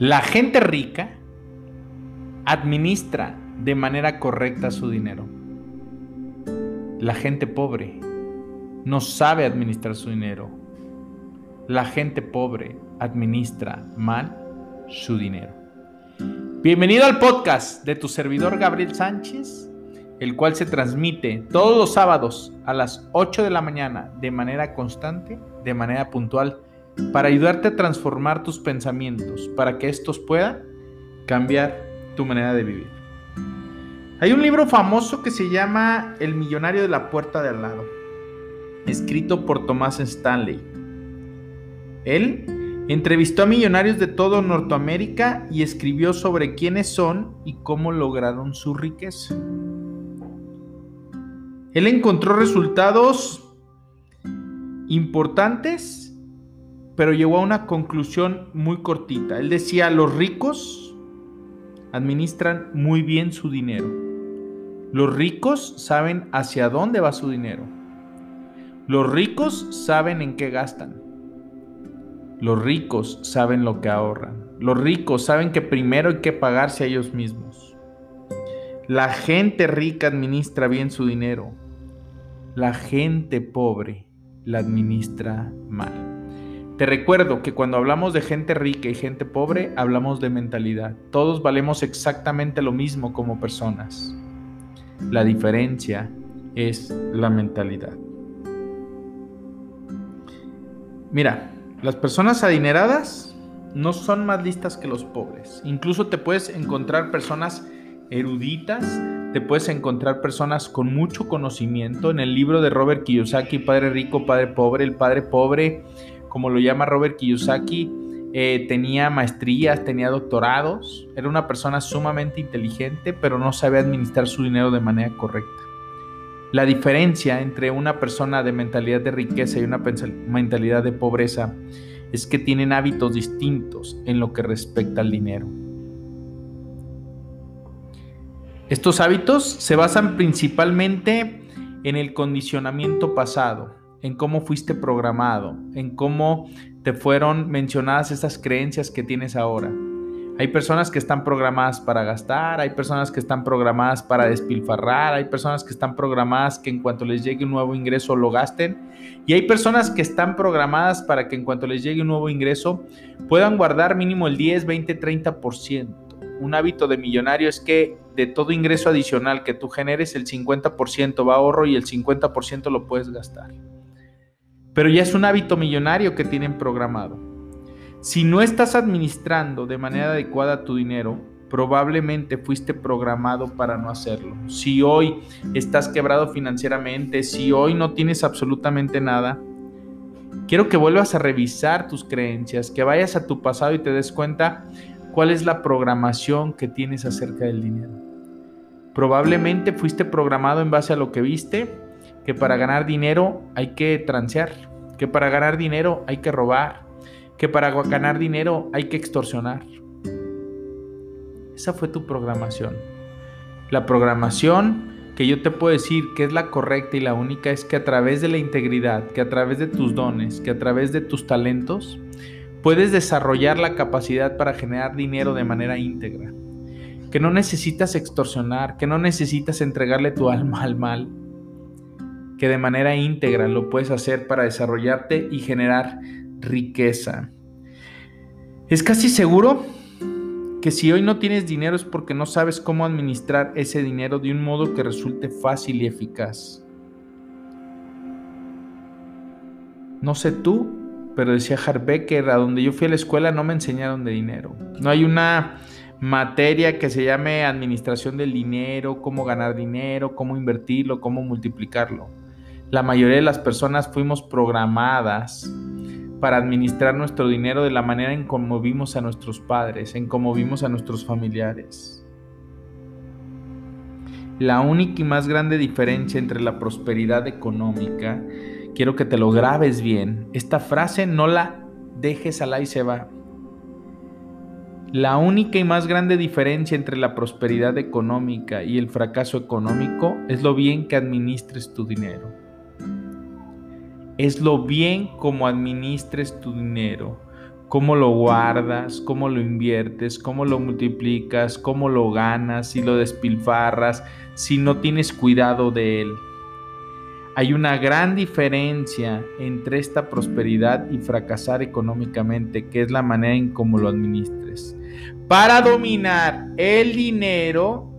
La gente rica administra de manera correcta su dinero. La gente pobre no sabe administrar su dinero. La gente pobre administra mal su dinero. Bienvenido al podcast de tu servidor Gabriel Sánchez, el cual se transmite todos los sábados a las 8 de la mañana de manera constante, de manera puntual para ayudarte a transformar tus pensamientos, para que estos puedan cambiar tu manera de vivir. Hay un libro famoso que se llama El millonario de la puerta de al lado, escrito por Tomás Stanley. Él entrevistó a millonarios de todo Norteamérica y escribió sobre quiénes son y cómo lograron su riqueza. Él encontró resultados importantes pero llegó a una conclusión muy cortita. Él decía, los ricos administran muy bien su dinero. Los ricos saben hacia dónde va su dinero. Los ricos saben en qué gastan. Los ricos saben lo que ahorran. Los ricos saben que primero hay que pagarse a ellos mismos. La gente rica administra bien su dinero. La gente pobre la administra mal. Te recuerdo que cuando hablamos de gente rica y gente pobre, hablamos de mentalidad. Todos valemos exactamente lo mismo como personas. La diferencia es la mentalidad. Mira, las personas adineradas no son más listas que los pobres. Incluso te puedes encontrar personas eruditas, te puedes encontrar personas con mucho conocimiento. En el libro de Robert Kiyosaki, Padre Rico, Padre Pobre, el Padre Pobre como lo llama Robert Kiyosaki, eh, tenía maestrías, tenía doctorados, era una persona sumamente inteligente, pero no sabía administrar su dinero de manera correcta. La diferencia entre una persona de mentalidad de riqueza y una mentalidad de pobreza es que tienen hábitos distintos en lo que respecta al dinero. Estos hábitos se basan principalmente en el condicionamiento pasado, en cómo fuiste programado, en cómo te fueron mencionadas esas creencias que tienes ahora. Hay personas que están programadas para gastar, hay personas que están programadas para despilfarrar, hay personas que están programadas que en cuanto les llegue un nuevo ingreso lo gasten y hay personas que están programadas para que en cuanto les llegue un nuevo ingreso puedan guardar mínimo el 10, 20, 30%. Un hábito de millonario es que de todo ingreso adicional que tú generes, el 50% va a ahorro y el 50% lo puedes gastar pero ya es un hábito millonario que tienen programado. Si no estás administrando de manera adecuada tu dinero, probablemente fuiste programado para no hacerlo. Si hoy estás quebrado financieramente, si hoy no tienes absolutamente nada, quiero que vuelvas a revisar tus creencias, que vayas a tu pasado y te des cuenta cuál es la programación que tienes acerca del dinero. Probablemente fuiste programado en base a lo que viste, que para ganar dinero hay que transear, que para ganar dinero hay que robar, que para ganar dinero hay que extorsionar. Esa fue tu programación. La programación que yo te puedo decir que es la correcta y la única es que a través de la integridad, que a través de tus dones, que a través de tus talentos, puedes desarrollar la capacidad para generar dinero de manera íntegra. Que no necesitas extorsionar, que no necesitas entregarle tu alma al mal, que de manera íntegra lo puedes hacer para desarrollarte y generar riqueza. Es casi seguro que si hoy no tienes dinero es porque no sabes cómo administrar ese dinero de un modo que resulte fácil y eficaz. No sé tú, pero decía Harbecker, a donde yo fui a la escuela no me enseñaron de dinero. No hay una materia que se llame administración del dinero, cómo ganar dinero, cómo invertirlo, cómo multiplicarlo. La mayoría de las personas fuimos programadas para administrar nuestro dinero de la manera en cómo vimos a nuestros padres, en cómo vimos a nuestros familiares. La única y más grande diferencia entre la prosperidad económica, quiero que te lo grabes bien, esta frase no la dejes al y se va. La única y más grande diferencia entre la prosperidad económica y el fracaso económico es lo bien que administres tu dinero es lo bien como administres tu dinero, cómo lo guardas, cómo lo inviertes, cómo lo multiplicas, cómo lo ganas, si lo despilfarras, si no tienes cuidado de él. Hay una gran diferencia entre esta prosperidad y fracasar económicamente, que es la manera en cómo lo administres. Para dominar el dinero,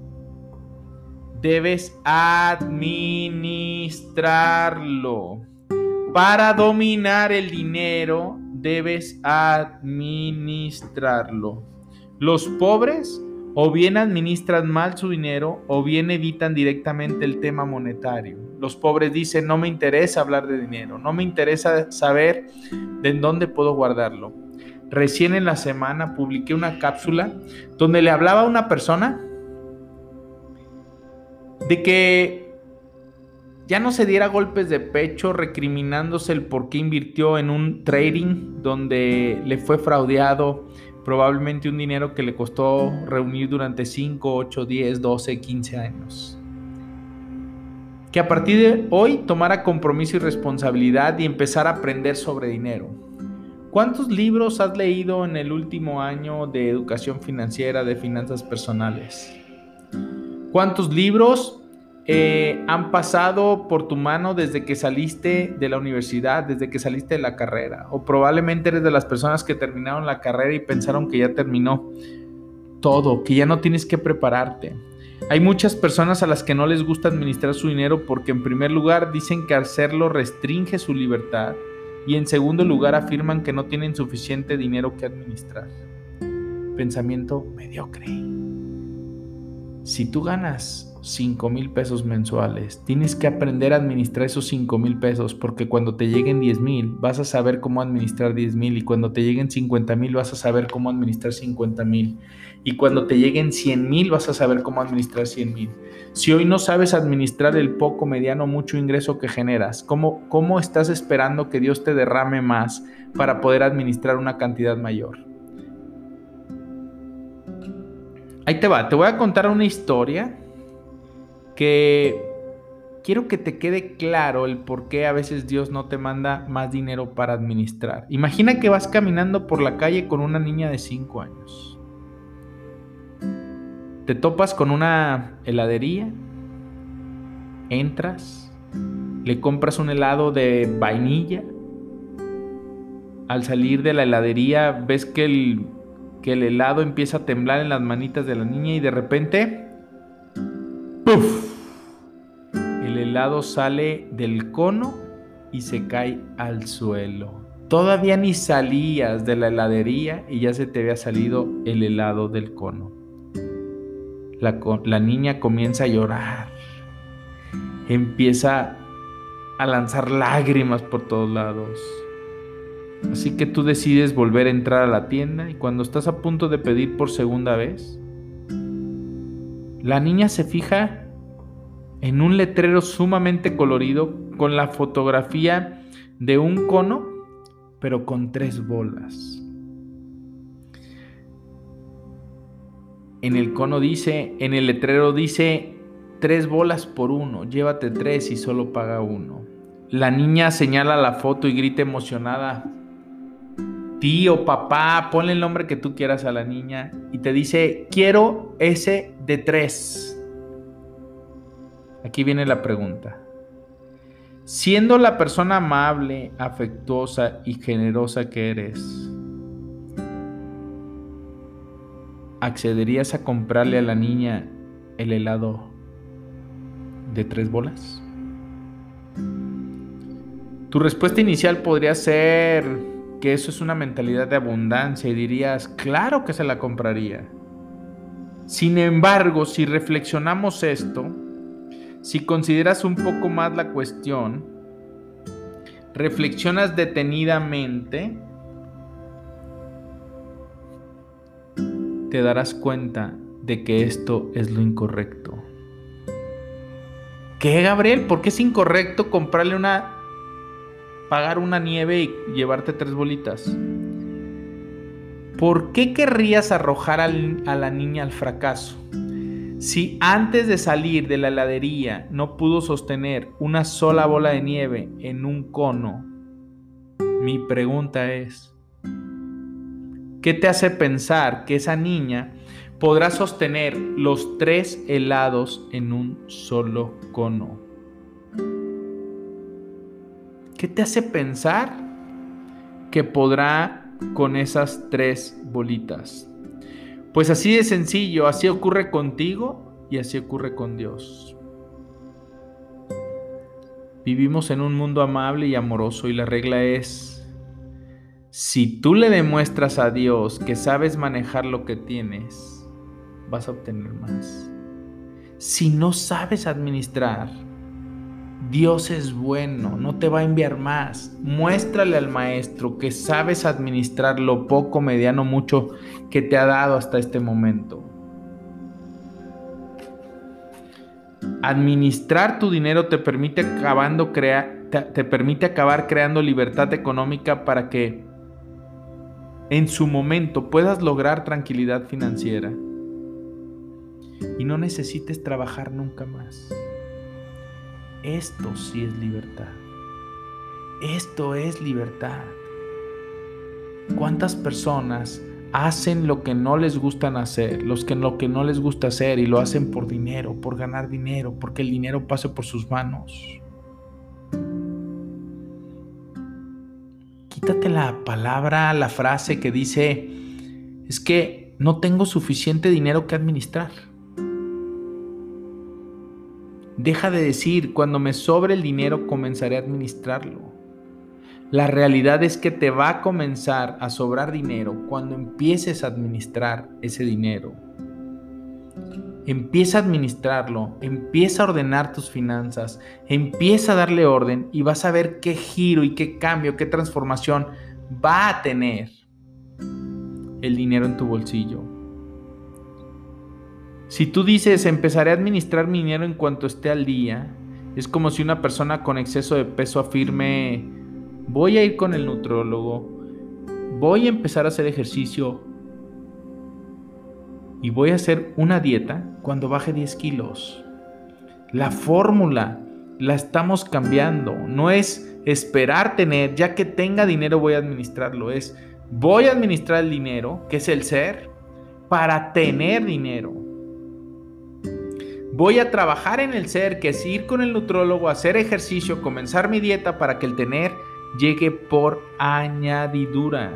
debes administrarlo. Para dominar el dinero debes administrarlo. Los pobres o bien administran mal su dinero o bien evitan directamente el tema monetario. Los pobres dicen, no me interesa hablar de dinero, no me interesa saber de dónde puedo guardarlo. Recién en la semana publiqué una cápsula donde le hablaba a una persona de que ya no se diera golpes de pecho recriminándose el por qué invirtió en un trading donde le fue fraudeado probablemente un dinero que le costó reunir durante 5, 8, 10, 12, 15 años. Que a partir de hoy tomara compromiso y responsabilidad y empezar a aprender sobre dinero. ¿Cuántos libros has leído en el último año de educación financiera, de finanzas personales? ¿Cuántos libros eh, han pasado por tu mano desde que saliste de la universidad, desde que saliste de la carrera, o probablemente eres de las personas que terminaron la carrera y pensaron que ya terminó todo, que ya no tienes que prepararte. Hay muchas personas a las que no les gusta administrar su dinero porque en primer lugar dicen que hacerlo restringe su libertad y en segundo lugar afirman que no tienen suficiente dinero que administrar. Pensamiento mediocre. Si tú ganas 5 mil pesos mensuales. Tienes que aprender a administrar esos 5 mil pesos porque cuando te lleguen 10 mil vas a saber cómo administrar 10 mil y cuando te lleguen 50 mil vas a saber cómo administrar 50 mil y cuando te lleguen 100 mil vas a saber cómo administrar 100 mil. Si hoy no sabes administrar el poco, mediano, mucho ingreso que generas, ¿cómo, ¿cómo estás esperando que Dios te derrame más para poder administrar una cantidad mayor? Ahí te va, te voy a contar una historia que quiero que te quede claro el por qué a veces Dios no te manda más dinero para administrar. Imagina que vas caminando por la calle con una niña de 5 años. Te topas con una heladería, entras, le compras un helado de vainilla. Al salir de la heladería ves que el, que el helado empieza a temblar en las manitas de la niña y de repente el helado sale del cono y se cae al suelo. Todavía ni salías de la heladería y ya se te había salido el helado del cono. La, la niña comienza a llorar. Empieza a lanzar lágrimas por todos lados. Así que tú decides volver a entrar a la tienda y cuando estás a punto de pedir por segunda vez, la niña se fija en un letrero sumamente colorido con la fotografía de un cono, pero con tres bolas. En el cono dice, en el letrero dice, tres bolas por uno, llévate tres y solo paga uno. La niña señala la foto y grita emocionada, tío, papá, ponle el nombre que tú quieras a la niña y te dice, quiero ese de tres. Aquí viene la pregunta. Siendo la persona amable, afectuosa y generosa que eres, ¿accederías a comprarle a la niña el helado de tres bolas? Tu respuesta inicial podría ser que eso es una mentalidad de abundancia y dirías, claro que se la compraría. Sin embargo, si reflexionamos esto, si consideras un poco más la cuestión, reflexionas detenidamente, te darás cuenta de que esto es lo incorrecto. ¿Qué, Gabriel? ¿Por qué es incorrecto comprarle una... pagar una nieve y llevarte tres bolitas? ¿Por qué querrías arrojar a la niña al fracaso? Si antes de salir de la heladería no pudo sostener una sola bola de nieve en un cono, mi pregunta es, ¿qué te hace pensar que esa niña podrá sostener los tres helados en un solo cono? ¿Qué te hace pensar que podrá con esas tres bolitas. Pues así de sencillo, así ocurre contigo y así ocurre con Dios. Vivimos en un mundo amable y amoroso y la regla es, si tú le demuestras a Dios que sabes manejar lo que tienes, vas a obtener más. Si no sabes administrar, Dios es bueno, no te va a enviar más. Muéstrale al maestro que sabes administrar lo poco, mediano, mucho que te ha dado hasta este momento. Administrar tu dinero te permite, acabando te permite acabar creando libertad económica para que en su momento puedas lograr tranquilidad financiera y no necesites trabajar nunca más. Esto sí es libertad. Esto es libertad. ¿Cuántas personas hacen lo que no les gustan hacer, los que lo que no les gusta hacer y lo hacen por dinero, por ganar dinero, porque el dinero pase por sus manos? Quítate la palabra, la frase que dice, es que no tengo suficiente dinero que administrar. Deja de decir, cuando me sobre el dinero comenzaré a administrarlo. La realidad es que te va a comenzar a sobrar dinero cuando empieces a administrar ese dinero. Empieza a administrarlo, empieza a ordenar tus finanzas, empieza a darle orden y vas a ver qué giro y qué cambio, qué transformación va a tener el dinero en tu bolsillo. Si tú dices, empezaré a administrar mi dinero en cuanto esté al día, es como si una persona con exceso de peso afirme, voy a ir con el nutrólogo, voy a empezar a hacer ejercicio y voy a hacer una dieta cuando baje 10 kilos. La fórmula la estamos cambiando, no es esperar tener, ya que tenga dinero voy a administrarlo, es voy a administrar el dinero, que es el ser, para tener dinero. Voy a trabajar en el ser, que es ir con el nutrólogo, hacer ejercicio, comenzar mi dieta para que el tener llegue por añadidura.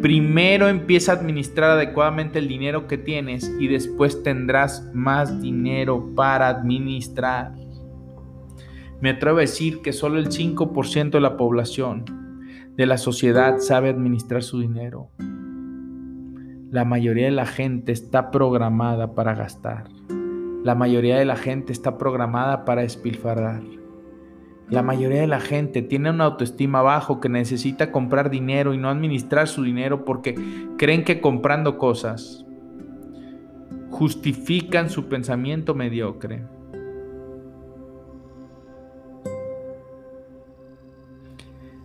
Primero empieza a administrar adecuadamente el dinero que tienes y después tendrás más dinero para administrar. Me atrevo a decir que solo el 5% de la población de la sociedad sabe administrar su dinero. La mayoría de la gente está programada para gastar. La mayoría de la gente está programada para espilfarrar. La mayoría de la gente tiene una autoestima bajo que necesita comprar dinero y no administrar su dinero porque creen que comprando cosas justifican su pensamiento mediocre.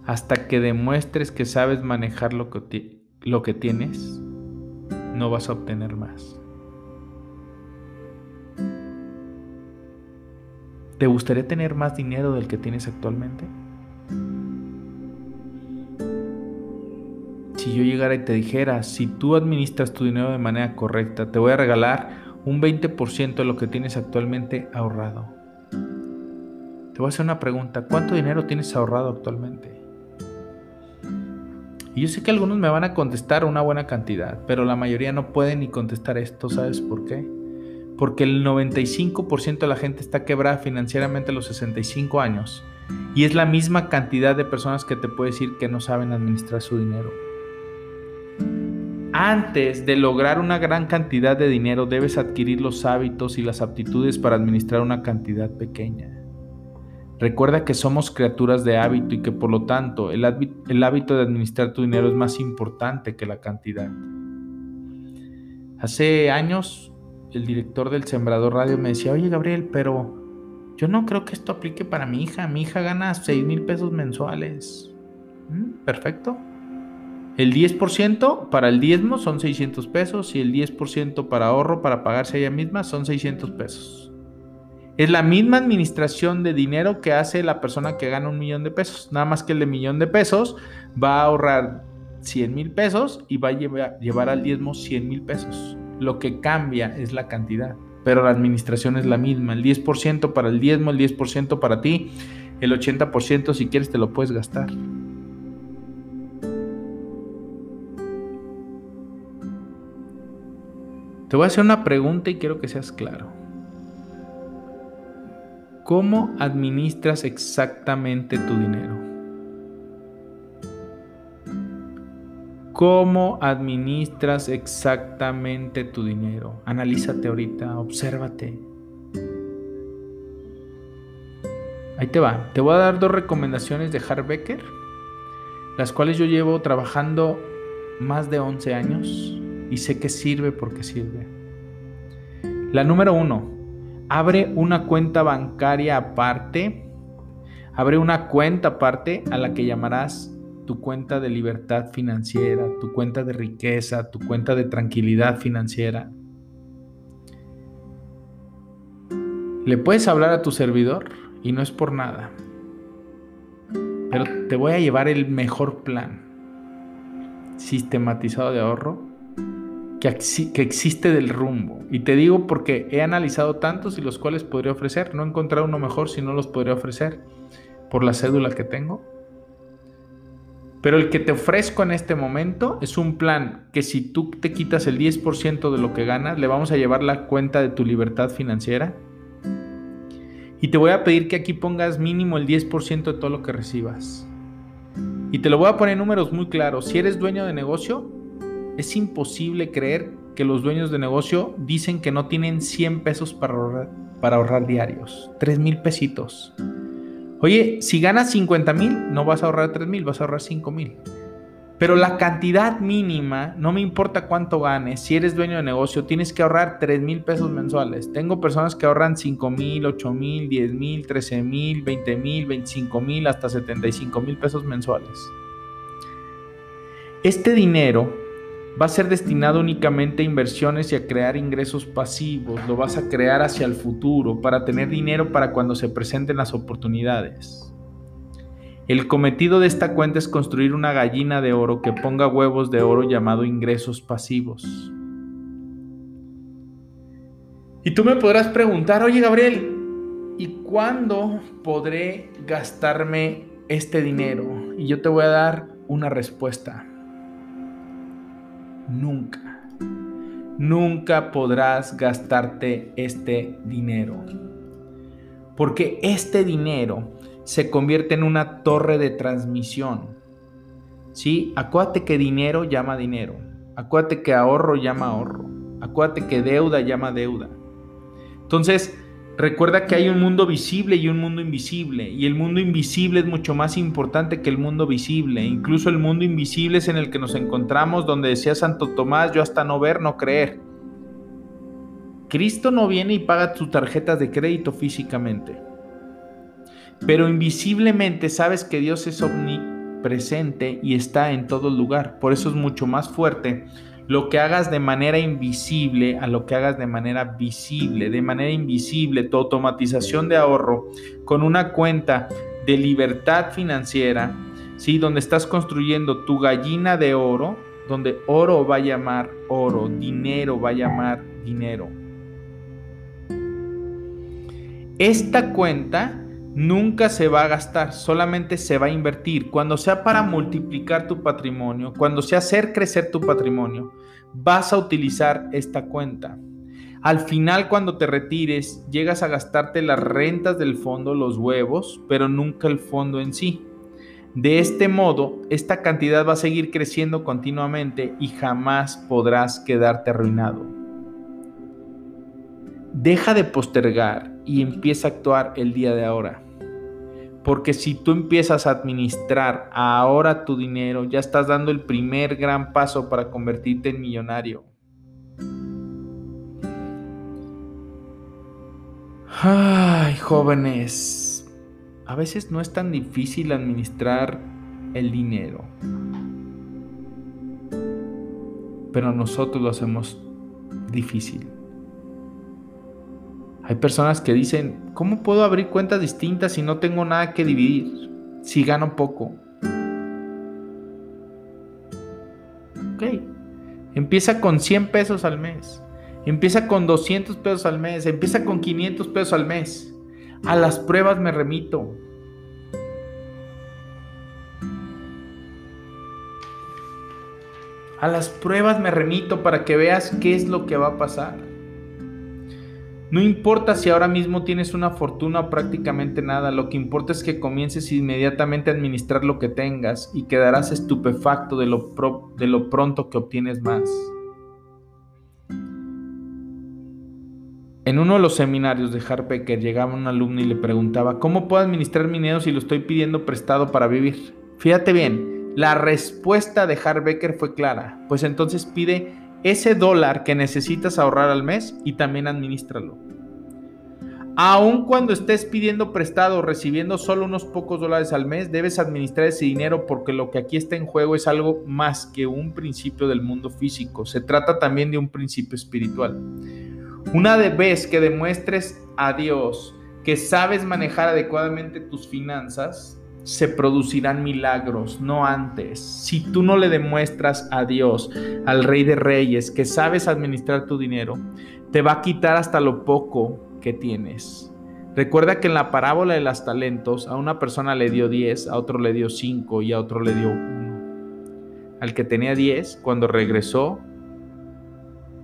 Hasta que demuestres que sabes manejar lo que, lo que tienes, no vas a obtener más. ¿Te gustaría tener más dinero del que tienes actualmente? Si yo llegara y te dijera, si tú administras tu dinero de manera correcta, te voy a regalar un 20% de lo que tienes actualmente ahorrado. Te voy a hacer una pregunta, ¿cuánto dinero tienes ahorrado actualmente? Y yo sé que algunos me van a contestar una buena cantidad, pero la mayoría no pueden ni contestar esto, ¿sabes por qué? Porque el 95% de la gente está quebrada financieramente a los 65 años. Y es la misma cantidad de personas que te puede decir que no saben administrar su dinero. Antes de lograr una gran cantidad de dinero debes adquirir los hábitos y las aptitudes para administrar una cantidad pequeña. Recuerda que somos criaturas de hábito y que por lo tanto el, hábito de administrar tu dinero es más importante que la cantidad. Hace años el director del Sembrador Radio me decía, oye Gabriel, pero yo no creo que esto aplique para mi hija. Mi hija gana 6 mil pesos mensuales. Mm, perfecto. El 10% para el diezmo son 600 pesos y el 10% para ahorro para pagarse ella misma son 600 pesos. Es la misma administración de dinero que hace la persona que gana un millón de pesos. Nada más que el de millón de pesos va a ahorrar 100 mil pesos y va a llevar, llevar al diezmo 100 mil pesos. Lo que cambia es la cantidad, pero la administración es la misma. El 10% para el diezmo, el 10% para ti, el 80% si quieres te lo puedes gastar. Te voy a hacer una pregunta y quiero que seas claro. ¿Cómo administras exactamente tu dinero? ¿Cómo administras exactamente tu dinero? Analízate ahorita, obsérvate. Ahí te va. Te voy a dar dos recomendaciones de Harbecker, las cuales yo llevo trabajando más de 11 años y sé que sirve porque sirve. La número uno, abre una cuenta bancaria aparte, abre una cuenta aparte a la que llamarás tu cuenta de libertad financiera, tu cuenta de riqueza, tu cuenta de tranquilidad financiera. Le puedes hablar a tu servidor y no es por nada, pero te voy a llevar el mejor plan sistematizado de ahorro que, existe del rumbo. Y te digo porque he analizado tantos y los cuales podría ofrecer. No he encontrado uno mejor si no los podría ofrecer por la cédula que tengo. Pero el que te ofrezco en este momento es un plan que si tú te quitas el 10% de lo que ganas, le vamos a llevar la cuenta de tu libertad financiera. Y te voy a pedir que aquí pongas mínimo el 10% de todo lo que recibas. Y te lo voy a poner en números muy claros. Si eres dueño de negocio, es imposible creer que los dueños de negocio dicen que no tienen 100 pesos para ahorrar, para ahorrar diarios, 3 mil pesitos. Oye, si ganas 50 mil, no vas a ahorrar 3 mil, vas a ahorrar 5 mil. Pero la cantidad mínima, no me importa cuánto ganes, si eres dueño de negocio, tienes que ahorrar 3 mil pesos mensuales. Tengo personas que ahorran 5 mil, 8 mil, 10 mil, 13 mil, 20 mil, 25 mil, hasta 75 mil pesos mensuales. Este dinero va a ser destinado únicamente a inversiones y a crear ingresos pasivos, lo vas a crear hacia el futuro para tener dinero para cuando se presenten las oportunidades. El cometido de esta cuenta es construir una gallina de oro que ponga huevos de oro llamado ingresos pasivos. Y tú me podrás preguntar, oye Gabriel, ¿y cuándo podré gastarme este dinero? Y yo te voy a dar una respuesta nunca, nunca podrás gastarte este dinero. Porque este dinero se convierte en una torre de transmisión. ¿Sí? Acuérdate que dinero llama dinero. Acuérdate que ahorro llama ahorro. Acuérdate que deuda llama deuda. Entonces, Recuerda que hay un mundo visible y un mundo invisible, y el mundo invisible es mucho más importante que el mundo visible. Incluso el mundo invisible es en el que nos encontramos, donde decía Santo Tomás, yo hasta no ver, no creer. Cristo no viene y paga tus tarjetas de crédito físicamente, pero invisiblemente sabes que Dios es omnipresente y está en todo lugar. Por eso es mucho más fuerte lo que hagas de manera invisible a lo que hagas de manera visible, de manera invisible, tu automatización de ahorro con una cuenta de libertad financiera, ¿sí? donde estás construyendo tu gallina de oro, donde oro va a llamar oro, dinero va a llamar dinero. Esta cuenta nunca se va a gastar, solamente se va a invertir. Cuando sea para multiplicar tu patrimonio, cuando sea hacer crecer tu patrimonio, vas a utilizar esta cuenta. Al final, cuando te retires, llegas a gastarte las rentas del fondo, los huevos, pero nunca el fondo en sí. De este modo, esta cantidad va a seguir creciendo continuamente y jamás podrás quedarte arruinado. Deja de postergar y empieza a actuar el día de ahora. Porque si tú empiezas a administrar ahora tu dinero, ya estás dando el primer gran paso para convertirte en millonario. Ay, jóvenes, a veces no es tan difícil administrar el dinero, pero nosotros lo hacemos difícil. Hay personas que dicen, ¿cómo puedo abrir cuentas distintas si no tengo nada que dividir? Si gano poco. Ok. Empieza con 100 pesos al mes. Empieza con 200 pesos al mes. Empieza con 500 pesos al mes. A las pruebas me remito. A las pruebas me remito para que veas qué es lo que va a pasar. No importa si ahora mismo tienes una fortuna o prácticamente nada, lo que importa es que comiences inmediatamente a administrar lo que tengas y quedarás estupefacto de lo, pronto que obtienes más. En uno de los seminarios de Harpecker llegaba un alumno y le preguntaba, ¿cómo puedo administrar mi dinero si lo estoy pidiendo prestado para vivir? Fíjate bien, la respuesta de Harbecker fue clara, pues entonces pide ese dólar que necesitas ahorrar al mes y también administralo. Aun cuando estés pidiendo prestado o recibiendo solo unos pocos dólares al mes, debes administrar ese dinero porque lo que aquí está en juego es algo más que un principio del mundo físico. Se trata también de un principio espiritual. Una vez que demuestres a Dios que sabes manejar adecuadamente tus finanzas, se producirán milagros, no antes. Si tú no le demuestras a Dios, al Rey de Reyes, que sabes administrar tu dinero, te va a quitar hasta lo poco que tienes. Recuerda que en la parábola de los talentos a una persona le dio 10, a otro le dio 5 y a otro le dio 1. Al que tenía 10, cuando regresó,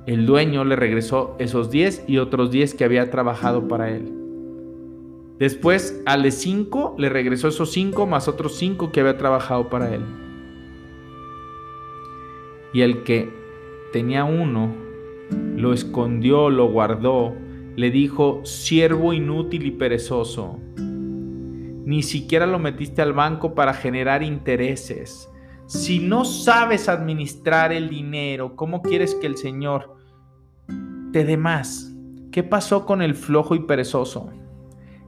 el dueño le regresó esos 10 y otros 10 que había trabajado para él. Después, al de 5, le regresó esos 5 más otros 5 que había trabajado para él. Y el que tenía uno, lo escondió, lo guardó, le dijo, siervo inútil y perezoso. Ni siquiera lo metiste al banco para generar intereses. Si no sabes administrar el dinero, ¿cómo quieres que el Señor te dé más? ¿Qué pasó con el flojo y perezoso?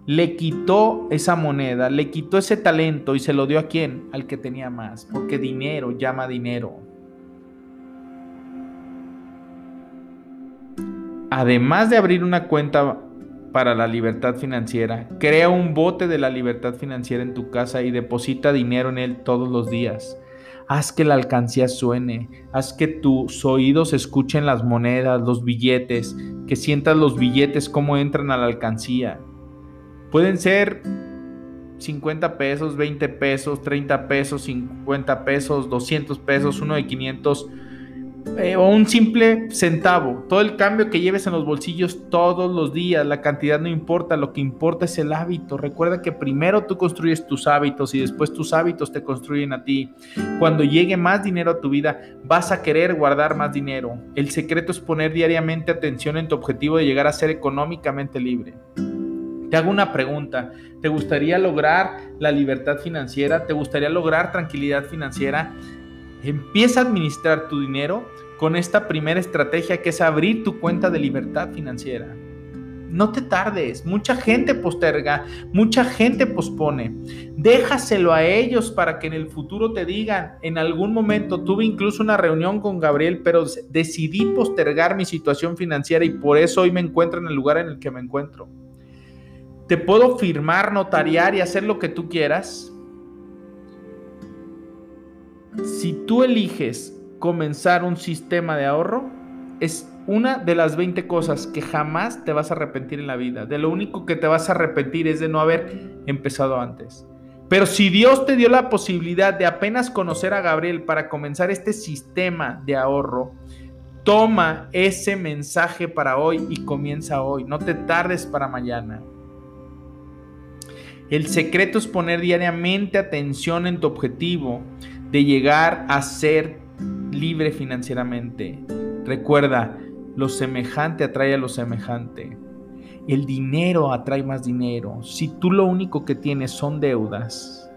Le quitó esa moneda, le quitó ese talento y se lo dio a quién? Al que tenía más, porque dinero llama dinero. Además de abrir una cuenta para la libertad financiera, crea un bote de la libertad financiera en tu casa y deposita dinero en él todos los días. Haz que la alcancía suene, haz que tus oídos escuchen las monedas, los billetes, que sientas los billetes cómo entran a la alcancía Pueden ser 50 pesos, 20 pesos, 30 pesos, 50 pesos, 200 pesos, uno de 500 eh, o un simple centavo. Todo el cambio que lleves en los bolsillos todos los días, la cantidad no importa, lo que importa es el hábito. Recuerda que primero tú construyes tus hábitos y después tus hábitos te construyen a ti. Cuando llegue más dinero a tu vida, vas a querer guardar más dinero. El secreto es poner diariamente atención en tu objetivo de llegar a ser económicamente libre. Te hago una pregunta. ¿Te gustaría lograr la libertad financiera? ¿Te gustaría lograr tranquilidad financiera? Empieza a administrar tu dinero con esta primera estrategia que es abrir tu cuenta de libertad financiera. No te tardes, mucha gente posterga, mucha gente pospone. Déjaselo a ellos para que en el futuro te digan, en algún momento tuve incluso una reunión con Gabriel, pero decidí postergar mi situación financiera y por eso hoy me encuentro en el lugar en el que me encuentro. Te puedo firmar, notariar y hacer lo que tú quieras. Si tú eliges comenzar un sistema de ahorro, es una de las 20 cosas que jamás te vas a arrepentir en la vida. De lo único que te vas a arrepentir es de no haber empezado antes. Pero si Dios te dio la posibilidad de apenas conocer a Gabriel para comenzar este sistema de ahorro, toma ese mensaje para hoy y comienza hoy. No te tardes para mañana. El secreto es poner diariamente atención en tu objetivo de llegar a ser libre financieramente. Recuerda, lo semejante atrae a lo semejante. El dinero atrae más dinero. Si tú lo único que tienes son deudas,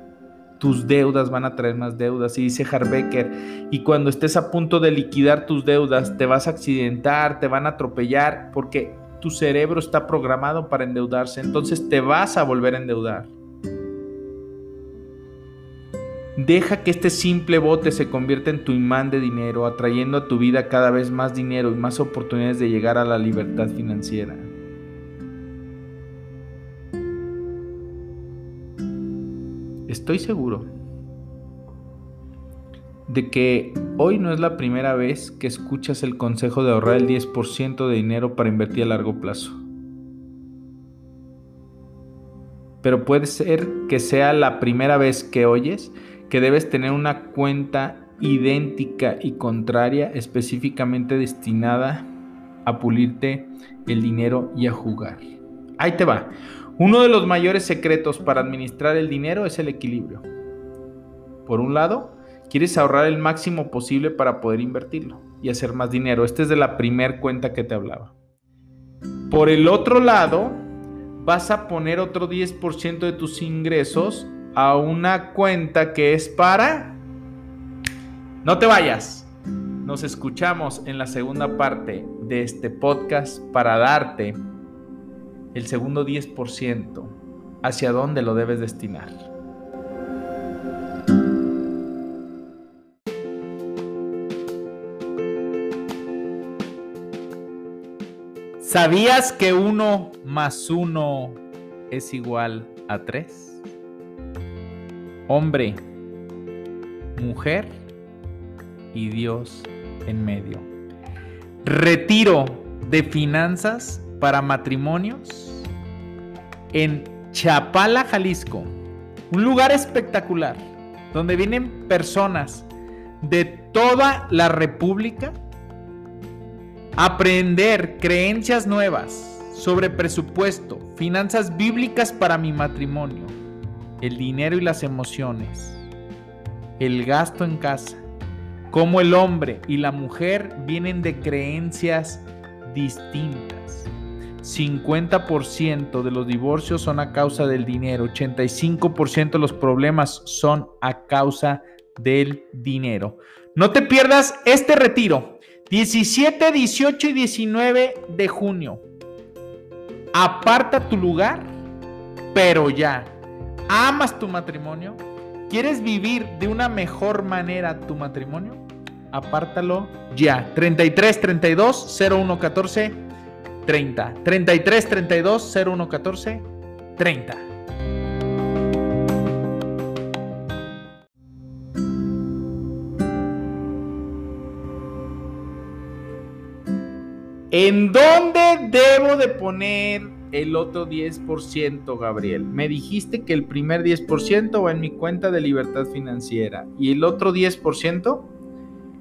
tus deudas van a traer más deudas. Y dice Harbecker, y cuando estés a punto de liquidar tus deudas, te vas a accidentar, te van a atropellar, porque tu cerebro está programado para endeudarse. Entonces te vas a volver a endeudar. Deja que este simple bote se convierta en tu imán de dinero, atrayendo a tu vida cada vez más dinero y más oportunidades de llegar a la libertad financiera. Estoy seguro de que hoy no es la primera vez que escuchas el consejo de ahorrar el 10% de dinero para invertir a largo plazo. Pero puede ser que sea la primera vez que oyes que debes tener una cuenta idéntica y contraria específicamente destinada a pulirte el dinero y a jugar. Ahí te va. Uno de los mayores secretos para administrar el dinero es el equilibrio. Por un lado, quieres ahorrar el máximo posible para poder invertirlo y hacer más dinero. Esta es de la primer cuenta que te hablaba. Por el otro lado, vas a poner otro 10% de tus ingresos a una cuenta que es para... No te vayas. Nos escuchamos en la segunda parte de este podcast para darte el segundo 10% hacia dónde lo debes destinar. ¿Sabías que uno más uno es igual a tres? hombre, mujer y Dios en medio. Retiro de finanzas para matrimonios en Chapala, Jalisco. Un lugar espectacular donde vienen personas de toda la República aprender creencias nuevas sobre presupuesto, finanzas bíblicas para mi matrimonio el dinero y las emociones, el gasto en casa, cómo el hombre y la mujer vienen de creencias distintas. 50% de los divorcios son a causa del dinero, 85% de los problemas son a causa del dinero. No te pierdas este retiro, 17, 18 y 19 de junio. Aparta tu lugar, pero ya ¿Amas tu matrimonio? ¿Quieres vivir de una mejor manera tu matrimonio? Apártalo ya. 33 32 01 14 30. 33 32 01 14 30. ¿En dónde debo de poner el otro 10%, Gabriel? Me dijiste que el primer 10% va en mi cuenta de libertad financiera y el otro 10%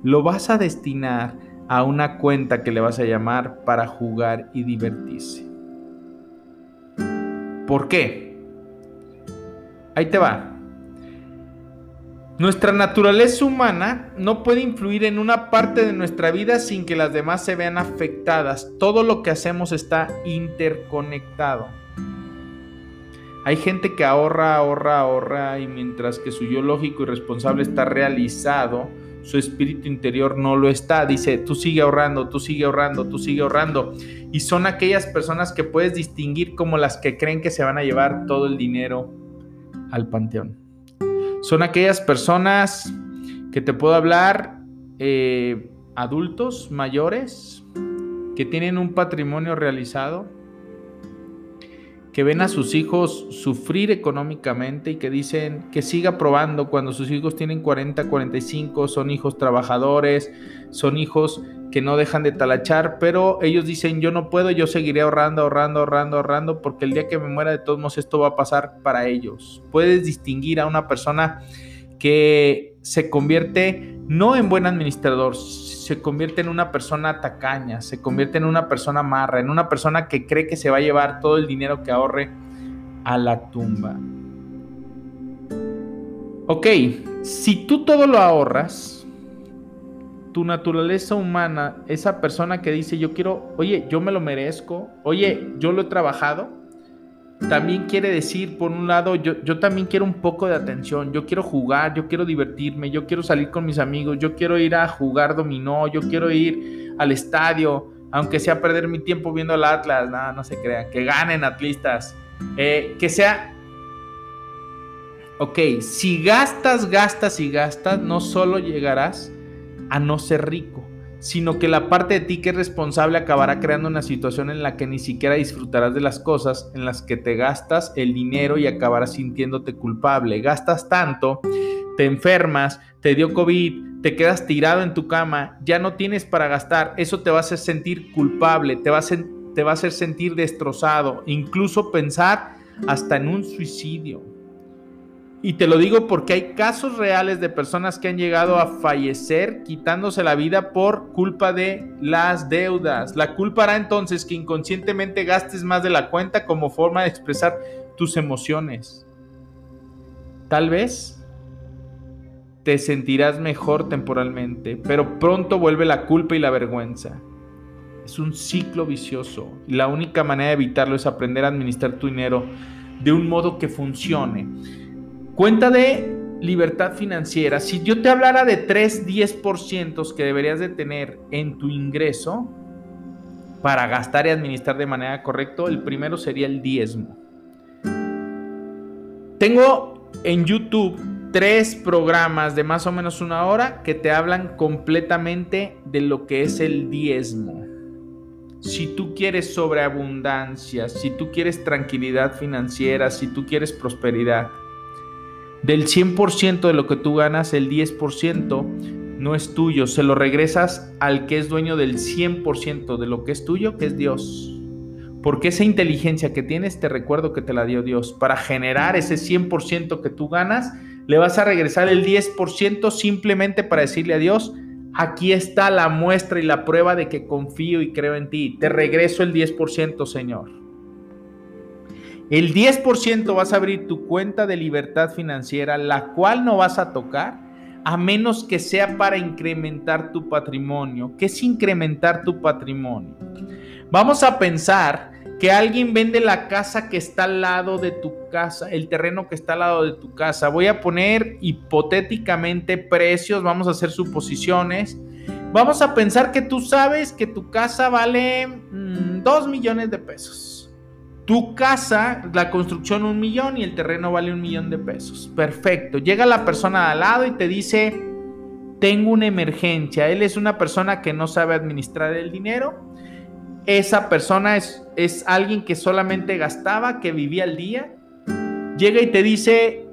lo vas a destinar a una cuenta que le vas a llamar para jugar y divertirse. ¿Por qué? Ahí te va. Nuestra naturaleza humana no puede influir en una parte de nuestra vida sin que las demás se vean afectadas. Todo lo que hacemos está interconectado. Hay gente que ahorra, ahorra, ahorra y mientras que su yo lógico y responsable está realizado, su espíritu interior no lo está. Dice, tú sigue ahorrando, tú sigue ahorrando, tú sigue ahorrando. Y son aquellas personas que puedes distinguir como las que creen que se van a llevar todo el dinero al panteón. Son aquellas personas que te puedo hablar, eh, adultos mayores, que tienen un patrimonio realizado, que ven a sus hijos sufrir económicamente y que dicen que siga probando cuando sus hijos tienen 40, 45, son hijos trabajadores, son hijos que no dejan de talachar, pero ellos dicen yo no puedo, yo seguiré ahorrando, ahorrando, ahorrando, ahorrando, porque el día que me muera de todos modos esto va a pasar para ellos. Puedes distinguir a una persona que se convierte no en buen administrador, se convierte en una persona tacaña, se convierte en una persona marra, en una persona que cree que se va a llevar todo el dinero que ahorre a la tumba. Ok, si tú todo lo ahorras, tu naturaleza humana, esa persona que dice, yo quiero, oye, yo me lo merezco, oye, yo lo he trabajado, también quiere decir, por un lado, yo, yo también quiero un poco de atención, yo quiero jugar, yo quiero divertirme, yo quiero salir con mis amigos, yo quiero ir a jugar dominó, yo quiero ir al estadio, aunque sea perder mi tiempo viendo al Atlas, nada, no se crean, que ganen atlistas, eh, que sea... Ok, si gastas, gastas y gastas, no solo llegarás a no ser rico, sino que la parte de ti que es responsable acabará creando una situación en la que ni siquiera disfrutarás de las cosas, en las que te gastas el dinero y acabarás sintiéndote culpable. Gastas tanto, te enfermas, te dio COVID, te quedas tirado en tu cama, ya no tienes para gastar, eso te va a hacer sentir culpable, te va a, te va a hacer sentir destrozado, incluso pensar hasta en un suicidio. Y te lo digo porque hay casos reales de personas que han llegado a fallecer quitándose la vida por culpa de las deudas. La culpa hará entonces que inconscientemente gastes más de la cuenta como forma de expresar tus emociones. Tal vez te sentirás mejor temporalmente, pero pronto vuelve la culpa y la vergüenza. Es un ciclo vicioso y la única manera de evitarlo es aprender a administrar tu dinero de un modo que funcione Cuenta de libertad financiera. Si yo te hablara de 3 10% que deberías de tener en tu ingreso para gastar y administrar de manera correcta, el primero sería el diezmo. Tengo en YouTube tres programas de más o menos una hora que te hablan completamente de lo que es el diezmo. Si tú quieres sobreabundancia, si tú quieres tranquilidad financiera, si tú quieres prosperidad, del 100% de lo que tú ganas, el 10% no es tuyo, se lo regresas al que es dueño del 100% de lo que es tuyo, que es Dios. Porque esa inteligencia que tienes, te recuerdo que te la dio Dios. Para generar ese 100% que tú ganas, le vas a regresar el 10% simplemente para decirle a Dios, aquí está la muestra y la prueba de que confío y creo en ti. Te regreso el 10%, Señor. El 10% vas a abrir tu cuenta de libertad financiera, la cual no vas a tocar a menos que sea para incrementar tu patrimonio. ¿Qué es incrementar tu patrimonio? Vamos a pensar que alguien vende la casa que está al lado de tu casa, el terreno que está al lado de tu casa. Voy a poner hipotéticamente precios, vamos a hacer suposiciones. Vamos a pensar que tú sabes que tu casa vale 2 mm, millones de pesos. Tu casa, la construcción un millón y el terreno vale un millón de pesos. Perfecto. Llega la persona al lado y te dice, tengo una emergencia. Él es una persona que no sabe administrar el dinero. Esa persona es, es alguien que solamente gastaba, que vivía al día. Llega y te dice,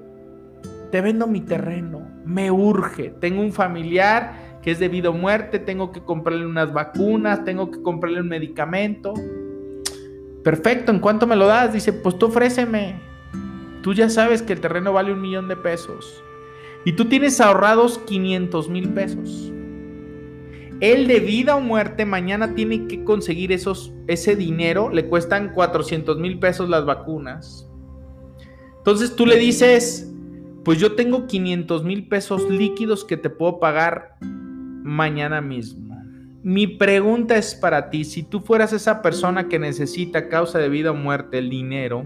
te vendo mi terreno, me urge, tengo un familiar que es debido a muerte, tengo que comprarle unas vacunas, tengo que comprarle un medicamento. Perfecto, ¿en cuánto me lo das? Dice, pues tú ofréceme. Tú ya sabes que el terreno vale un millón de pesos. Y tú tienes ahorrados 500 mil pesos. Él de vida o muerte mañana tiene que conseguir esos, ese dinero. Le cuestan 400 mil pesos las vacunas. Entonces tú le dices, pues yo tengo 500 mil pesos líquidos que te puedo pagar mañana mismo. Mi pregunta es para ti, si tú fueras esa persona que necesita causa de vida o muerte el dinero,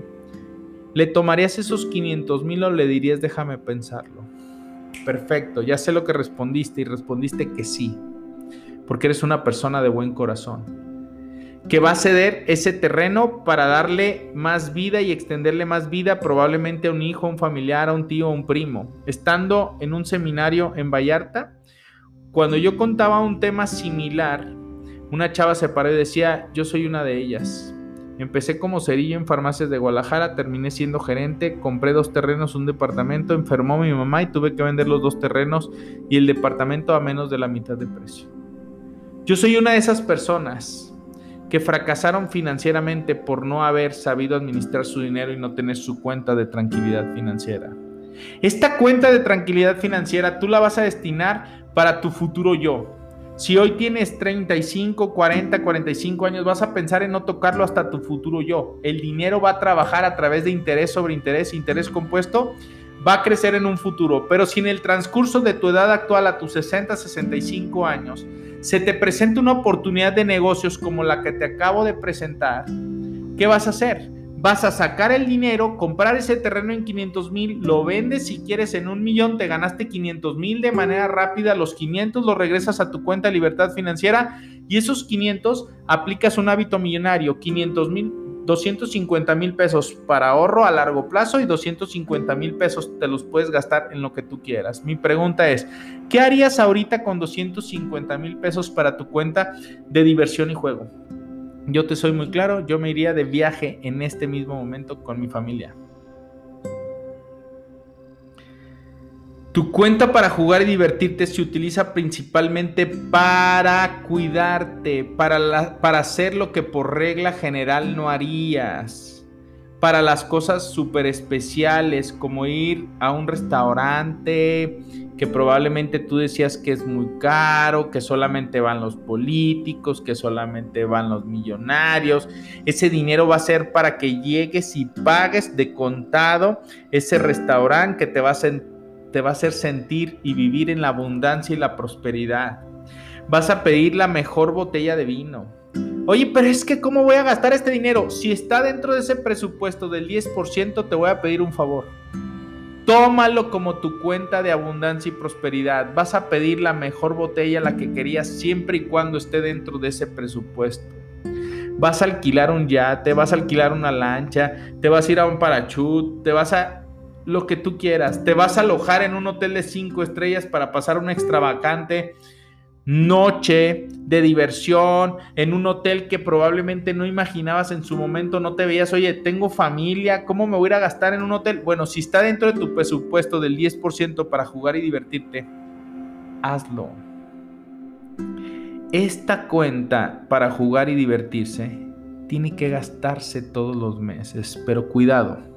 ¿le tomarías esos 500 mil o le dirías déjame pensarlo? Perfecto, ya sé lo que respondiste y respondiste que sí, porque eres una persona de buen corazón que va a ceder ese terreno para darle más vida y extenderle más vida probablemente a un hijo, a un familiar, a un tío, a un primo. Estando en un seminario en Vallarta, cuando yo contaba un tema similar, una chava se paró y decía, yo soy una de ellas. Empecé como cerillo en farmacias de Guadalajara, terminé siendo gerente, compré dos terrenos, un departamento, enfermó mi mamá y tuve que vender los dos terrenos y el departamento a menos de la mitad de precio. Yo soy una de esas personas que fracasaron financieramente por no haber sabido administrar su dinero y no tener su cuenta de tranquilidad financiera. Esta cuenta de tranquilidad financiera tú la vas a destinar para tu futuro yo. Si hoy tienes 35, 40, 45 años, vas a pensar en no tocarlo hasta tu futuro yo. El dinero va a trabajar a través de interés sobre interés, interés compuesto, va a crecer en un futuro, pero si en el transcurso de tu edad actual a tus 60, 65 años se te presenta una oportunidad de negocios como la que te acabo de presentar, ¿qué vas a hacer? Vas a sacar el dinero, comprar ese terreno en 500 mil, lo vendes si quieres en un millón, te ganaste 500 mil de manera rápida, los 500 los regresas a tu cuenta de libertad financiera y esos 500 aplicas un hábito millonario, 500 mil 250 mil pesos para ahorro a largo plazo y 250 mil pesos te los puedes gastar en lo que tú quieras. Mi pregunta es, ¿qué harías ahorita con 250 mil pesos para tu cuenta de diversión y juego? Yo te soy muy claro, yo me iría de viaje en este mismo momento con mi familia. Tu cuenta para jugar y divertirte se utiliza principalmente para cuidarte, para, para hacer lo que por regla general no harías, para las cosas súper especiales como ir a un restaurante que probablemente tú decías que es muy caro, que solamente van los políticos, que solamente van los millonarios. Ese dinero va a ser para que llegues y pagues de contado ese restaurante que te va a te va a hacer sentir y vivir en la abundancia y la prosperidad. Vas a pedir la mejor botella de vino. Oye, pero es que ¿cómo voy a gastar este dinero? Si está dentro de ese presupuesto del 10%, te voy a pedir un favor. Tómalo como tu cuenta de abundancia y prosperidad. Vas a pedir la mejor botella, la que querías, siempre y cuando esté dentro de ese presupuesto. Vas a alquilar un yate, vas a alquilar una lancha, te vas a ir a un parachute, te vas a lo que tú quieras. Te vas a alojar en un hotel de cinco estrellas para pasar una extravagante noche de diversión en un hotel que probablemente no imaginabas en su momento, no te veías, oye, tengo familia, ¿cómo me voy a gastar en un hotel? Bueno, si está dentro de tu presupuesto del 10% para jugar y divertirte, hazlo. Esta cuenta para jugar y divertirse tiene que gastarse todos los meses, pero cuidado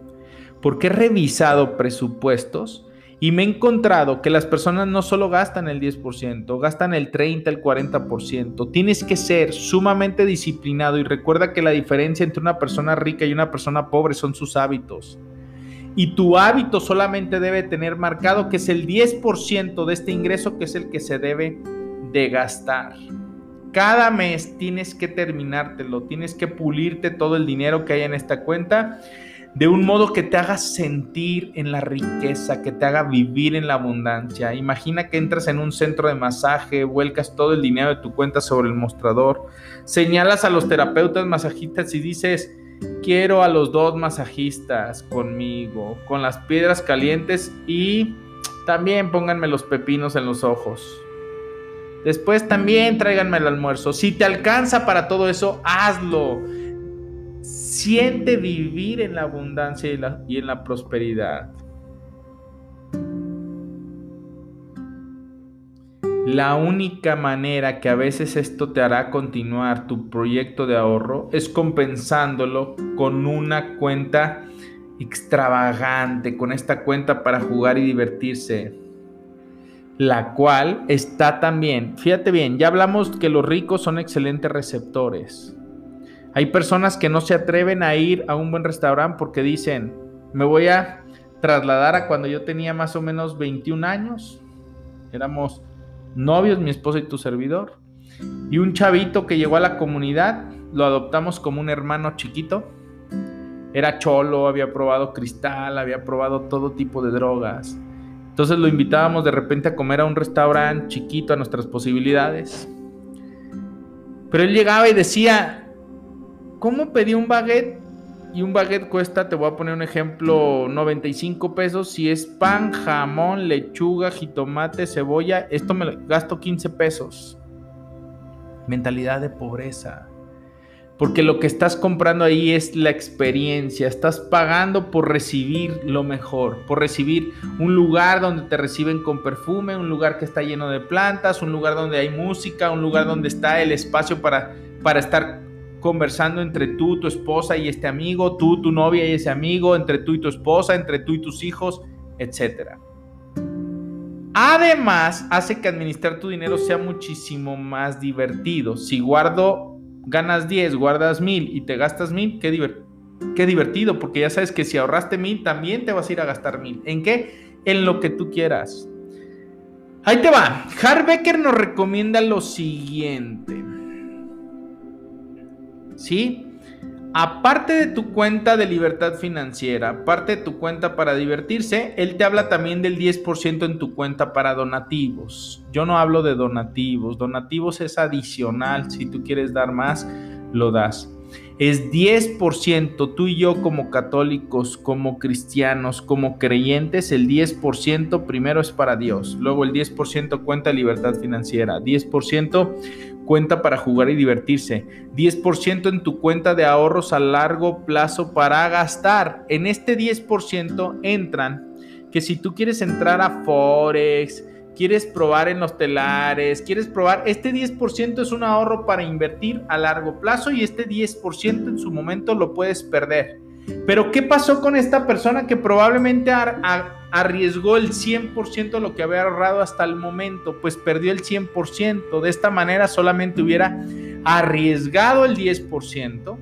porque he revisado presupuestos y me he encontrado que las personas no solo gastan el 10%, gastan el 30, el 40%. Tienes que ser sumamente disciplinado y recuerda que la diferencia entre una persona rica y una persona pobre son sus hábitos. Y tu hábito solamente debe tener marcado que es el 10% de este ingreso que es el que se debe de gastar. Cada mes tienes que terminártelo, tienes que pulirte todo el dinero que hay en esta cuenta de un modo que te haga sentir en la riqueza, que te haga vivir en la abundancia. Imagina que entras en un centro de masaje, vuelcas todo el dinero de tu cuenta sobre el mostrador, señalas a los terapeutas masajistas y dices, quiero a los dos masajistas conmigo, con las piedras calientes y también pónganme los pepinos en los ojos. Después también tráiganme el almuerzo. Si te alcanza para todo eso, hazlo siente vivir en la abundancia y, en la prosperidad. La única manera que a veces esto te hará continuar tu proyecto de ahorro es compensándolo con una cuenta extravagante, con esta cuenta para jugar y divertirse, la cual está también, fíjate bien, ya hablamos que los ricos son excelentes receptores. Hay personas que no se atreven a ir a un buen restaurante porque dicen, me voy a trasladar a cuando yo tenía más o menos 21 años. Éramos novios, mi esposa y tu servidor. Y un chavito que llegó a la comunidad, lo adoptamos como un hermano chiquito. Era cholo, había probado cristal, había probado todo tipo de drogas. Entonces lo invitábamos de repente a comer a un restaurante chiquito a nuestras posibilidades. Pero él llegaba y decía, ¿Cómo pedí un baguette? Y un baguette cuesta, te voy a poner un ejemplo, 95 pesos. Si es pan, jamón, lechuga, jitomate, cebolla, esto me gasto 15 pesos. Mentalidad de pobreza. Porque lo que estás comprando ahí es la experiencia. Estás pagando por recibir lo mejor. Por recibir un lugar donde te reciben con perfume, un lugar que está lleno de plantas, un lugar donde hay música, un lugar donde está el espacio para, para estar conversando entre tú, tu esposa y este amigo, tú, tu novia y ese amigo, entre tú y tu esposa, entre tú y tus hijos, etc. Además, hace que administrar tu dinero sea muchísimo más divertido. Si guardo, ganas 10, guardas 1000 y te gastas 1000, qué, divertido, porque ya sabes que si ahorraste mil, también te vas a ir a gastar mil. ¿En qué? En lo que tú quieras. Ahí te va. Harbecker nos recomienda lo siguiente. ¿Sí? Aparte de tu cuenta de libertad financiera, aparte de tu cuenta para divertirse, él te habla también del 10% en tu cuenta para donativos. Yo no hablo de donativos, donativos es adicional, si tú quieres dar más, lo das. Es 10%, tú y yo como católicos, como cristianos, como creyentes, el 10% primero es para Dios, luego el 10% cuenta libertad financiera, 10% cuenta para jugar y divertirse, 10% en tu cuenta de ahorros a largo plazo para gastar. En este 10% entran que si tú quieres entrar a Forex, quieres probar en los telares, quieres probar, este 10% es un ahorro para invertir a largo plazo y este 10% en su momento lo puedes perder. Pero ¿qué pasó con esta persona que probablemente arriesgó el 100% de lo que había ahorrado hasta el momento? Pues perdió el 100%. De esta manera solamente hubiera arriesgado el 10%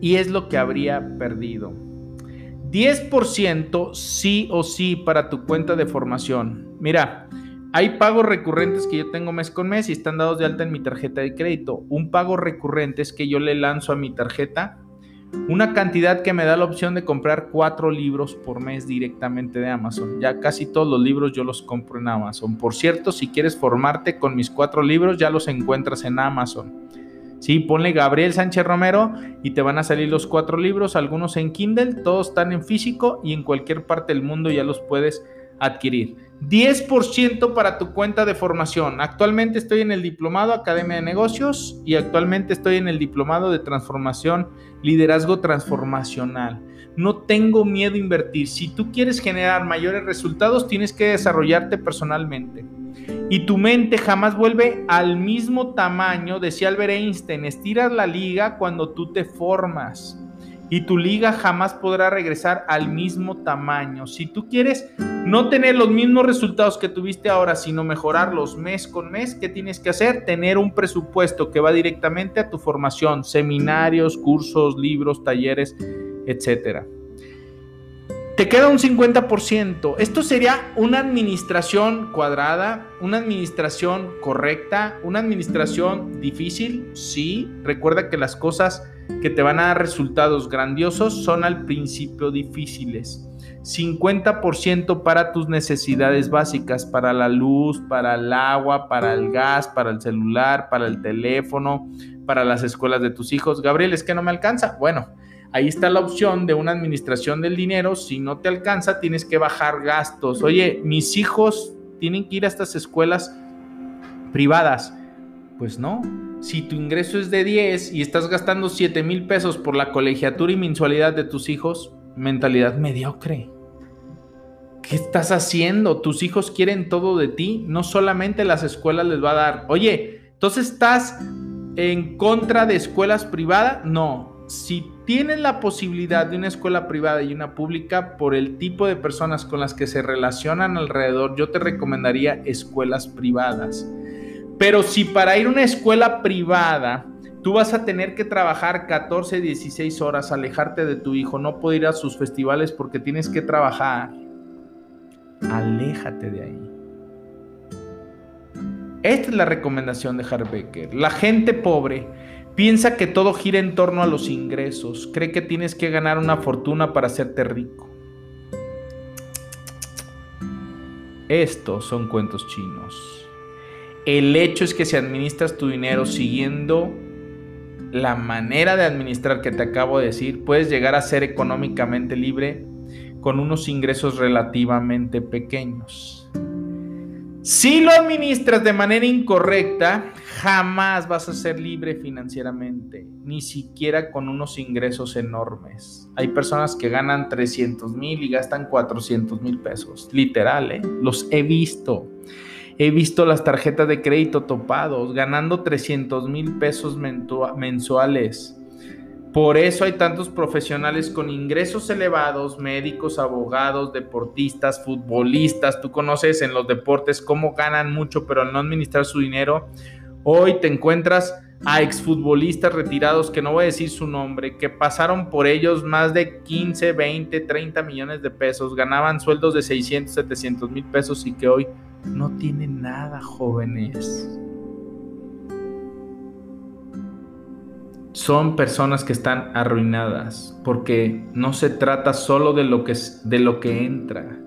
y es lo que habría perdido. 10% sí o sí para tu cuenta de formación. Mira, hay pagos recurrentes que yo tengo mes con mes y están dados de alta en mi tarjeta de crédito. Un pago recurrente es que yo le lanzo a mi tarjeta una cantidad que me da la opción de comprar cuatro libros por mes directamente de Amazon. Ya casi todos los libros yo los compro en Amazon. Por cierto, si quieres formarte con mis cuatro libros, ya los encuentras en Amazon. Sí, ponle Gabriel Sánchez Romero y te van a salir los cuatro libros, algunos en Kindle, todos están en físico y en cualquier parte del mundo ya los puedes adquirir. 10% para tu cuenta de formación. Actualmente estoy en el diplomado Academia de Negocios y actualmente estoy en el diplomado de transformación, liderazgo transformacional. No tengo miedo a invertir. Si tú quieres generar mayores resultados, tienes que desarrollarte personalmente. Y tu mente jamás vuelve al mismo tamaño, decía Albert Einstein, estiras la liga cuando tú te formas y tu liga jamás podrá regresar al mismo tamaño. Si tú quieres no tener los mismos resultados que tuviste ahora, sino mejorarlos mes con mes, ¿qué tienes que hacer? Tener un presupuesto que va directamente a tu formación, seminarios, cursos, libros, talleres, etcétera. Te queda un 50%. Esto sería una administración cuadrada, una administración correcta, una administración difícil. Sí, recuerda que las cosas que te van a dar resultados grandiosos son al principio difíciles. 50% para tus necesidades básicas, para la luz, para el agua, para el gas, para el celular, para el teléfono, para las escuelas de tus hijos. Gabriel, es que no me alcanza. Bueno, ahí está la opción de una administración del dinero. Si no te alcanza, tienes que bajar gastos. Oye, mis hijos tienen que ir a estas escuelas privadas. Pues no, si tu ingreso es de 10 y estás gastando 7 mil pesos por la colegiatura y mensualidad de tus hijos, mentalidad mediocre. ¿Qué estás haciendo? Tus hijos quieren todo de ti, no solamente las escuelas les va a dar. Oye, entonces estás en contra de escuelas privadas? No. Si tienes la posibilidad de una escuela privada y una pública, por el tipo de personas con las que se relacionan alrededor, yo te recomendaría escuelas privadas. Pero si para ir a una escuela privada tú vas a tener que trabajar 14, 16 horas, alejarte de tu hijo, no poder ir a sus festivales porque tienes que trabajar, aléjate de ahí. Esta es la recomendación de Harbecker. La gente pobre piensa que todo gira en torno a los ingresos, cree que tienes que ganar una fortuna para hacerte rico. Estos son cuentos chinos. El hecho es que si administras tu dinero siguiendo la manera de administrar que te acabo de decir, puedes llegar a ser económicamente libre con unos ingresos relativamente pequeños. Si lo administras de manera incorrecta, jamás vas a ser libre financieramente, ni siquiera con unos ingresos enormes. Hay personas que ganan 300 mil y gastan 400 mil pesos, literal, ¿eh? los he visto. He visto las tarjetas de crédito topados, ganando 300 mil pesos mensuales. Por eso hay tantos profesionales con ingresos elevados, médicos, abogados, deportistas, futbolistas. Tú conoces en los deportes cómo ganan mucho, pero al no administrar su dinero, Hoy te encuentras a exfutbolistas retirados, que no voy a decir su nombre, que pasaron por ellos más de 15, 20, 30 millones de pesos, ganaban sueldos de 600, 700 mil pesos y que hoy no tienen nada, jóvenes. Son personas que están arruinadas porque no se trata solo de lo que, de lo que entra.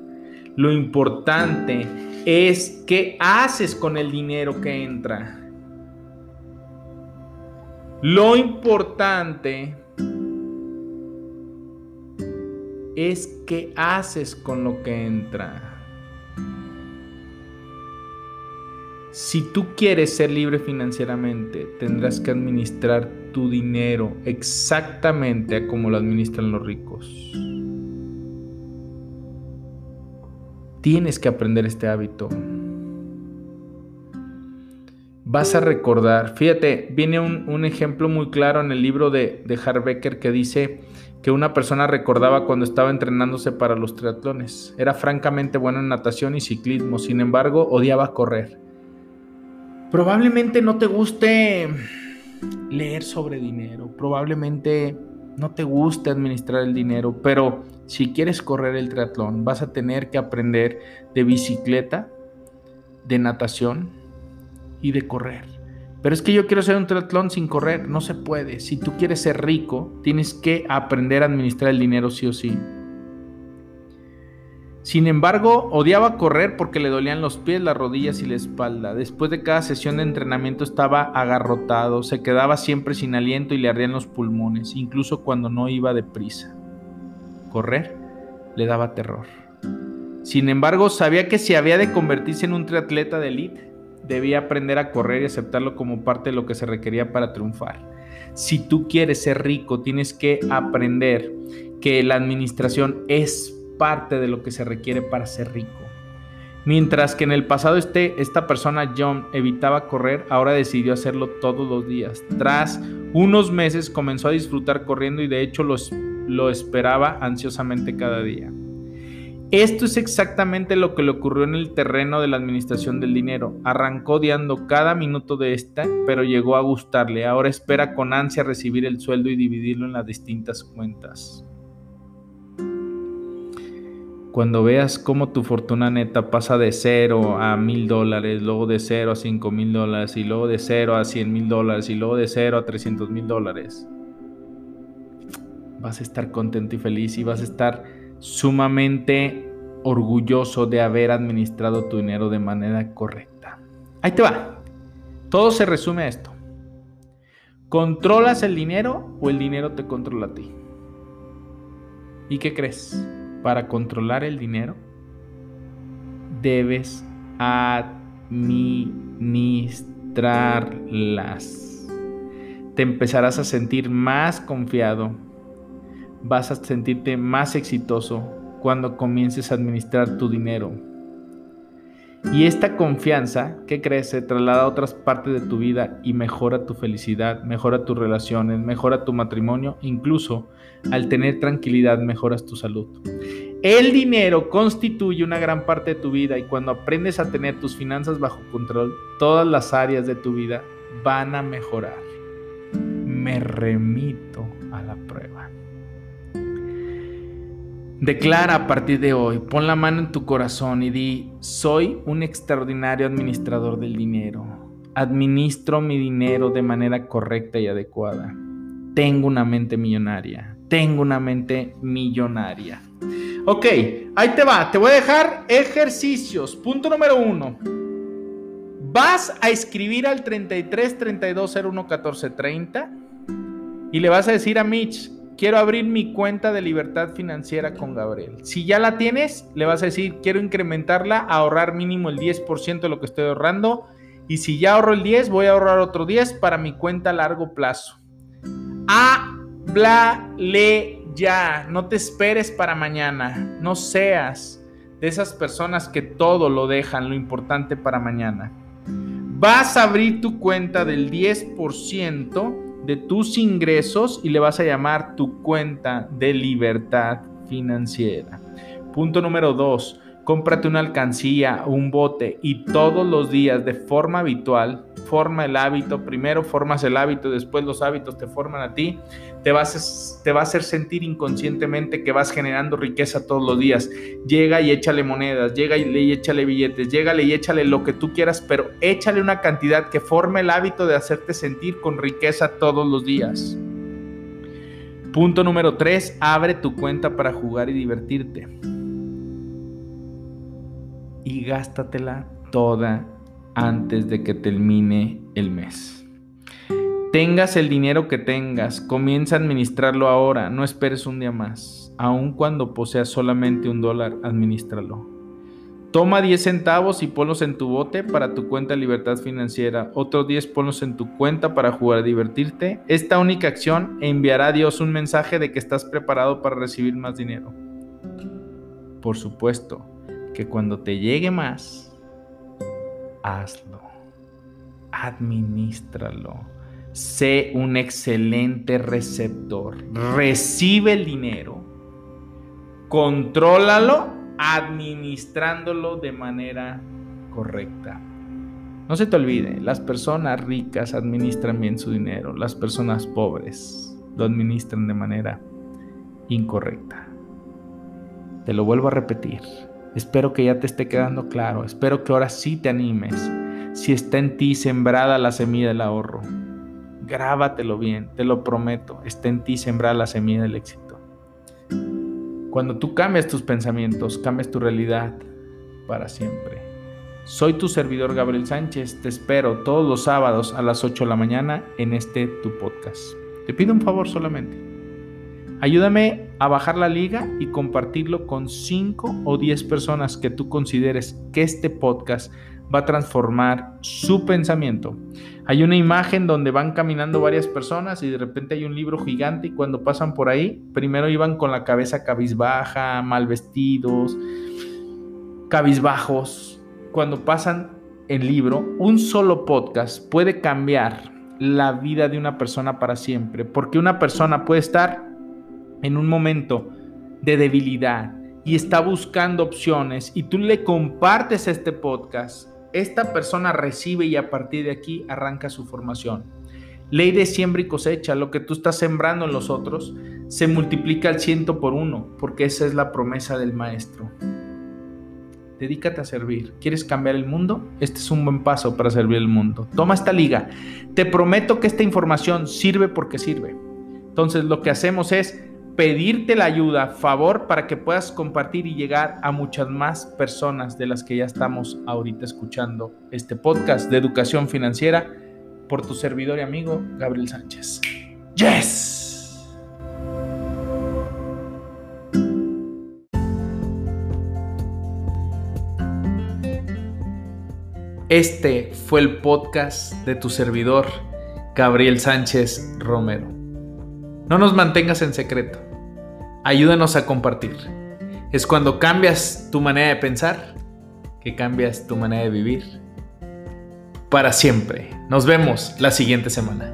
Lo importante es qué haces con el dinero que entra. Lo importante es qué haces con lo que entra. Si tú quieres ser libre financieramente, tendrás que administrar tu dinero exactamente como lo administran los ricos. Tienes que aprender este hábito vas a recordar, fíjate, viene un, ejemplo muy claro en el libro de, de Harbecker que dice que una persona recordaba cuando estaba entrenándose para los triatlones. Era francamente bueno en natación y ciclismo, sin embargo odiaba correr. Probablemente no te guste leer sobre dinero, probablemente no te guste administrar el dinero, pero si quieres correr el triatlón vas a tener que aprender de bicicleta, de natación, y de correr. Pero es que yo quiero hacer un triatlón sin correr, no se puede. Si tú quieres ser rico, tienes que aprender a administrar el dinero sí o sí. Sin embargo, odiaba correr porque le dolían los pies, las rodillas y la espalda. Después de cada sesión de entrenamiento estaba agarrotado, se quedaba siempre sin aliento y le ardían los pulmones, incluso cuando no iba deprisa. Correr le daba terror. Sin embargo, sabía que si había de convertirse en un triatleta de élite, debía aprender a correr y aceptarlo como parte de lo que se requería para triunfar. Si tú quieres ser rico, tienes que aprender que la administración es parte de lo que se requiere para ser rico. Mientras que en el pasado este, esta persona, John, evitaba correr, ahora decidió hacerlo todos los días. Tras unos meses comenzó a disfrutar corriendo y de hecho lo esperaba ansiosamente cada día. Esto es exactamente lo que le ocurrió en el terreno de la administración del dinero. Arrancó odiando cada minuto de esta, pero llegó a gustarle. Ahora espera con ansia recibir el sueldo y dividirlo en las distintas cuentas. Cuando veas cómo tu fortuna neta pasa de cero a mil dólares, luego de cero a cinco mil dólares, y luego de cero a cien mil dólares, y luego de cero a trescientos mil dólares, vas a estar contento y feliz y vas a estar sumamente orgulloso de haber administrado tu dinero de manera correcta. Ahí te va. Todo se resume a esto. ¿Controlas el dinero o el dinero te controla a ti? ¿Y qué crees? Para controlar el dinero debes administrarlas. Te empezarás a sentir más confiado, vas a sentirte más exitoso cuando comiences a administrar tu dinero. Y esta confianza que crece traslada a otras partes de tu vida y mejora tu felicidad, mejora tus relaciones, mejora tu matrimonio, incluso al tener tranquilidad mejoras tu salud. El dinero constituye una gran parte de tu vida y cuando aprendes a tener tus finanzas bajo control, todas las áreas de tu vida van a mejorar. Me remito a la prueba. Declara a partir de hoy, pon la mano en tu corazón y di, soy un extraordinario administrador del dinero. Administro mi dinero de manera correcta y adecuada. Tengo una mente millonaria. Tengo una mente millonaria. Ok, ahí te va. Te voy a dejar ejercicios. Punto número uno. Vas a escribir al 33 32 01 14 30 y le vas a decir a Mitch, quiero abrir mi cuenta de libertad financiera con Gabriel. Si ya la tienes, le vas a decir, quiero incrementarla, ahorrar mínimo el 10% de lo que estoy ahorrando. Y si ya ahorro el 10, voy a ahorrar otro 10 para mi cuenta a largo plazo. Háblale ya, no te esperes para mañana, no seas de esas personas que todo lo dejan, lo importante para mañana. Vas a abrir tu cuenta del 10% de tus ingresos y le vas a llamar tu cuenta de libertad financiera. Punto número dos, cómprate una alcancía, un bote y todos los días de forma habitual, forma el hábito, primero formas el hábito, después los hábitos te forman a ti, te vas, a, te va a hacer sentir inconscientemente que vas generando riqueza todos los días. Llega y échale monedas, llega y échale billetes, llégale y échale lo que tú quieras, pero échale una cantidad que forme el hábito de hacerte sentir con riqueza todos los días. Punto número 3, abre tu cuenta para jugar y divertirte. Y gástatela toda antes de que termine el mes. Tengas el dinero que tengas, comienza a administrarlo ahora, no esperes un día más. Aun cuando poseas solamente un dólar, administralo. Toma 10 centavos y ponlos en tu bote para tu cuenta de libertad financiera. Otros 10 ponlos en tu cuenta para jugar a divertirte. Esta única acción enviará a Dios un mensaje de que estás preparado para recibir más dinero. Por supuesto que cuando te llegue más, hazlo. Administralo. Sé un excelente receptor. Recibe el dinero. Contrólalo administrándolo de manera correcta. No se te olvide, las personas ricas administran bien su dinero, las personas pobres lo administran de manera incorrecta. Te lo vuelvo a repetir. Espero que ya te esté quedando claro. Espero que ahora sí te animes. Si está en ti sembrada la semilla del ahorro, grábatelo bien, te lo prometo. Está en ti sembrada la semilla del éxito. Cuando tú cambias tus pensamientos, cambias tu realidad para siempre. Soy tu servidor Gabriel Sánchez, te espero todos los sábados a las 8 de la mañana en este tu podcast. Te pido un favor solamente. Ayúdame a bajar la liga y compartirlo con 5 o 10 personas que tú consideres que este podcast va a transformar su pensamiento. Hay una imagen donde van caminando varias personas y de repente hay un libro gigante y cuando pasan por ahí, primero iban con la cabeza cabizbaja, mal vestidos, cabizbajos. Cuando pasan el libro, un solo podcast puede cambiar la vida de una persona para siempre, porque una persona puede estar en un momento de debilidad y está buscando opciones y tú le compartes este podcast esta persona recibe y a partir de aquí arranca su formación. Ley de siembra y cosecha, lo que tú estás sembrando en los otros, se multiplica al ciento por uno, porque esa es la promesa del maestro. Dedícate a servir. ¿Quieres cambiar el mundo? Este es un buen paso para servir el mundo. Toma esta liga. Te prometo que esta información sirve porque sirve. Entonces lo que hacemos es pedirte la ayuda, favor, para que puedas compartir y llegar a muchas más personas de las que ya estamos ahorita escuchando este podcast de educación financiera por tu servidor y amigo Gabriel Sánchez. ¡Yes! Este fue el podcast de tu servidor, Gabriel Sánchez Romero. No nos mantengas en secreto. Ayúdanos a compartir. Es cuando cambias tu manera de pensar que cambias tu manera de vivir para siempre. Nos vemos la siguiente semana.